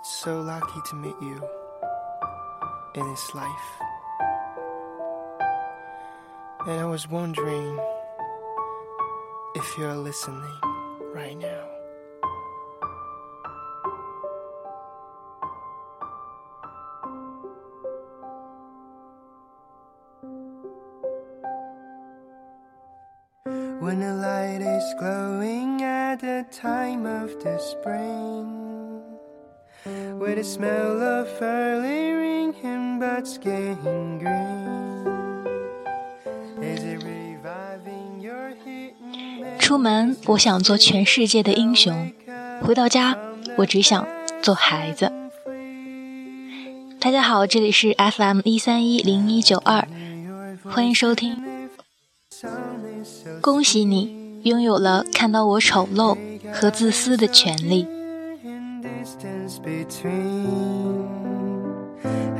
It's so lucky to meet you in this life. And I was wondering if you're listening right now. When the light is glowing at the time of the spring, with the smell of early ring and buds getting green, is it reviving your hidden 出门，我想做全世界的英雄；回到家，我只想做孩子。大家好，这里是 FM 一三一零一九二，欢迎收听。恭喜你拥有了看到我丑陋和自私的权利。Distance between.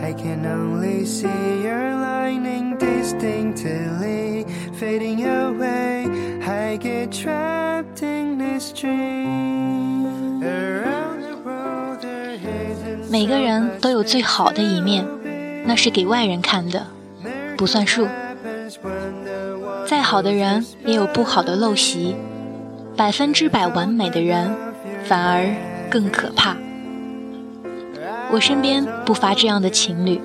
I can only see your lining distinctly fading away. I get trapped in this dream. Around the world, there isn't 每个人都有最好的一面，那是给外人看的，不算数。happens when the one 再好的人也有不好的陋习，百分之百完美的人反而更可怕。我身边不乏这样的情侣。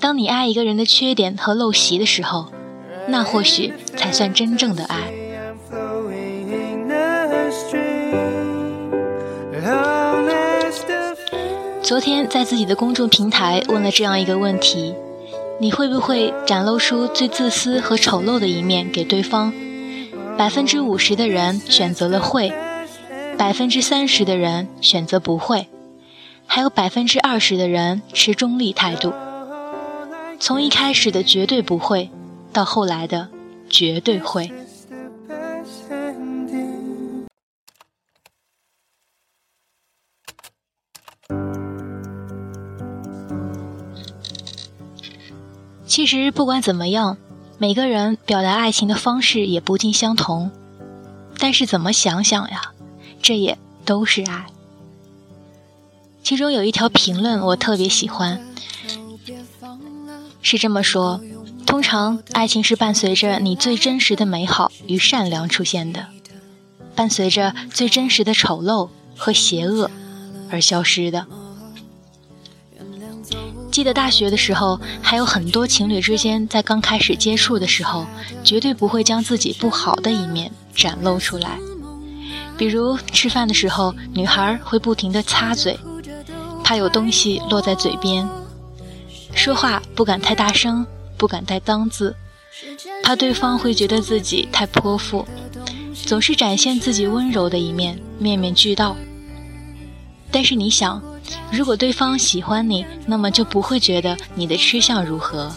当你爱一个人的缺点和陋习的时候，那或许才算真正的爱。昨天在自己的公众平台问了这样一个问题：你会不会展露出最自私和丑陋的一面给对方？百分之五十的人选择了会，百分之三十的人选择不会，还有百分之二十的人持中立态度。从一开始的绝对不会，到后来的绝对会。其实不管怎么样，每个人表达爱情的方式也不尽相同，但是怎么想想呀，这也都是爱。其中有一条评论我特别喜欢，是这么说：通常爱情是伴随着你最真实的美好与善良出现的，伴随着最真实的丑陋和邪恶而消失的。记得大学的时候，还有很多情侣之间在刚开始接触的时候，绝对不会将自己不好的一面展露出来。比如吃饭的时候，女孩会不停地擦嘴，怕有东西落在嘴边；说话不敢太大声，不敢带脏字，怕对方会觉得自己太泼妇，总是展现自己温柔的一面，面面俱到。但是你想，如果对方喜欢你，那么就不会觉得你的吃相如何，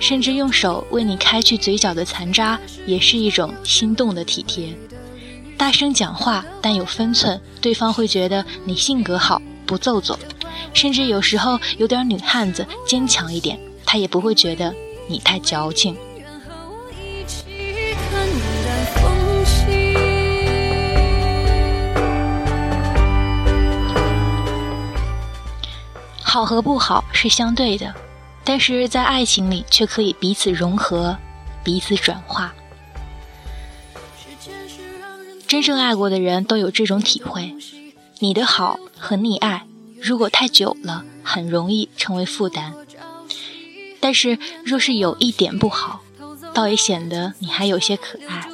甚至用手为你开去嘴角的残渣，也是一种心动的体贴。大声讲话，但有分寸，对方会觉得你性格好，不揍揍，甚至有时候有点女汉子，坚强一点，他也不会觉得你太矫情。好和不好是相对的，但是在爱情里却可以彼此融合，彼此转化。真正爱过的人都有这种体会：你的好和溺爱，如果太久了，很容易成为负担；但是若是有一点不好，倒也显得你还有些可爱。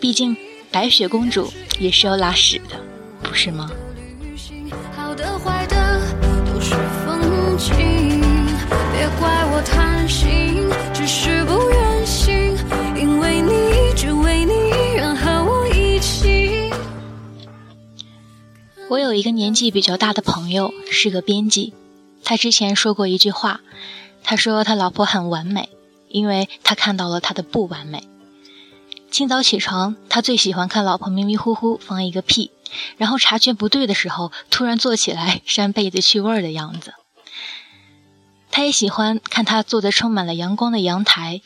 毕竟白雪公主也是要拉屎的，不是吗？我有一个年纪比较大的朋友，是个编辑。他之前说过一句话，他说他老婆很完美，因为他看到了他的不完美。清早起床，他最喜欢看老婆迷迷糊糊放一个屁，然后察觉不对的时候，突然坐起来扇被子去味儿的样子。他也喜欢看他坐在充满了阳光的阳台，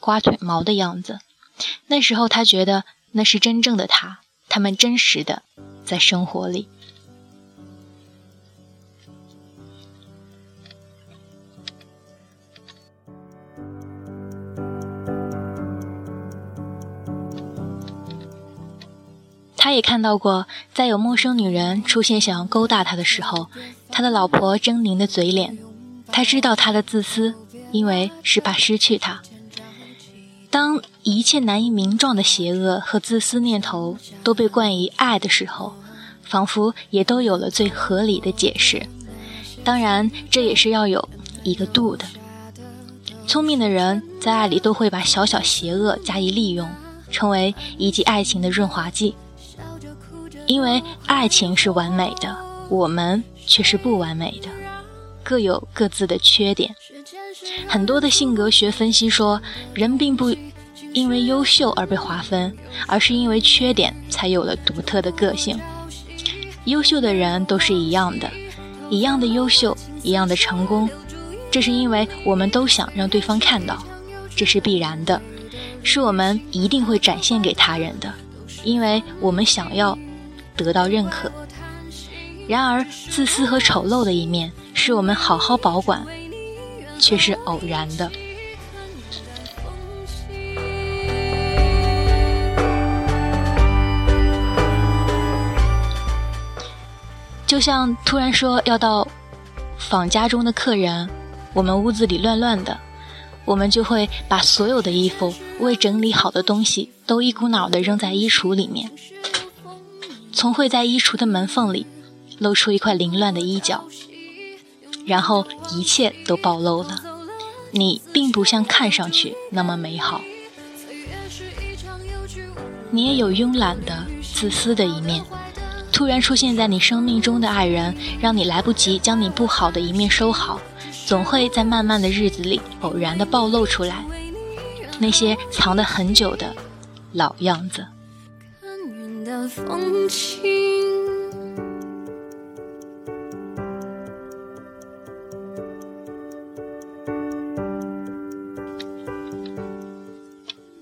刮腿毛的样子。那时候他觉得那是真正的他，他们真实的在生活里。他也看到过，在有陌生女人出现想要勾搭他的时候，他的老婆狰狞的嘴脸。他知道他的自私，因为是怕失去他。当一切难以名状的邪恶和自私念头都被冠以爱的时候，仿佛也都有了最合理的解释。当然，这也是要有一个度的。聪明的人在爱里都会把小小邪恶加以利用，成为一剂爱情的润滑剂。因为爱情是完美的，我们却是不完美的，各有各自的缺点。很多的性格学分析说，人并不因为优秀而被划分，而是因为缺点才有了独特的个性。优秀的人都是一样的，一样的优秀，一样的成功，这是因为我们都想让对方看到，这是必然的，是我们一定会展现给他人的，因为我们想要。得到认可。然而，自私和丑陋的一面，是我们好好保管，却是偶然的。就像突然说要到访家中的客人，我们屋子里乱乱的，我们就会把所有的衣服、未整理好的东西都一股脑的扔在衣橱里面。从会在衣橱的门缝里露出一块凌乱的衣角，然后一切都暴露了。你并不像看上去那么美好，你也有慵懒的、自私的一面。突然出现在你生命中的爱人，让你来不及将你不好的一面收好，总会在漫漫的日子里偶然的暴露出来，那些藏得很久的老样子。的风景。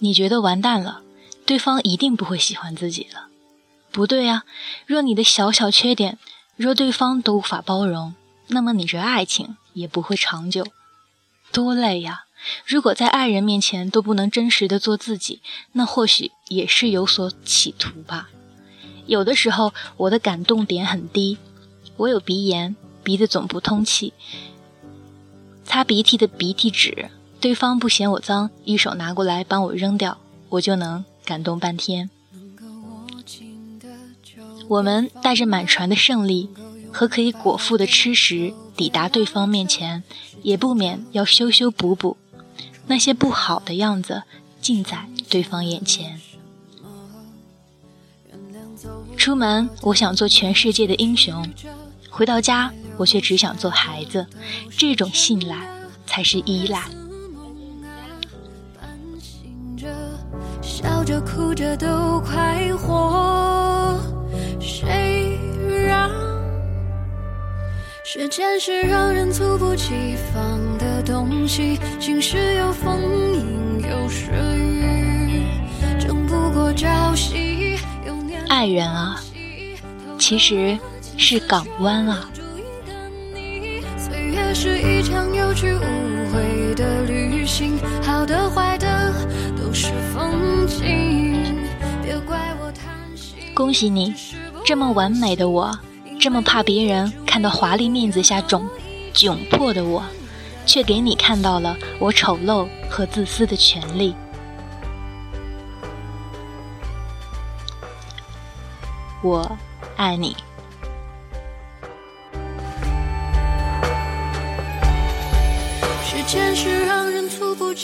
你觉得完蛋了，对方一定不会喜欢自己了。不对啊，若你的小小缺点，若对方都无法包容，那么你这爱情也不会长久，多累呀！如果在爱人面前都不能真实的做自己，那或许也是有所企图吧。有的时候，我的感动点很低，我有鼻炎，鼻子总不通气，擦鼻涕的鼻涕纸，对方不嫌我脏，一手拿过来帮我扔掉，我就能感动半天。我们带着满船的胜利和可以果腹的吃食抵达对方面前，也不免要修修补补，那些不好的样子尽在对方眼前。出门，我想做全世界的英雄；回到家，我却只想做孩子。这种信赖才是依赖。着哭着都快活，谁让时间是让人猝不及防的东西？晴时有风，阴有时雨，争不过朝夕。爱人啊，其实是港湾啊。岁月是一场有去无回的旅行，好的坏的都是风恭喜你，这么完美的我，这么怕别人看到华丽面子下窘窘迫的我，却给你看到了我丑陋和自私的权利。我爱你。时间是让人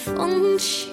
风起。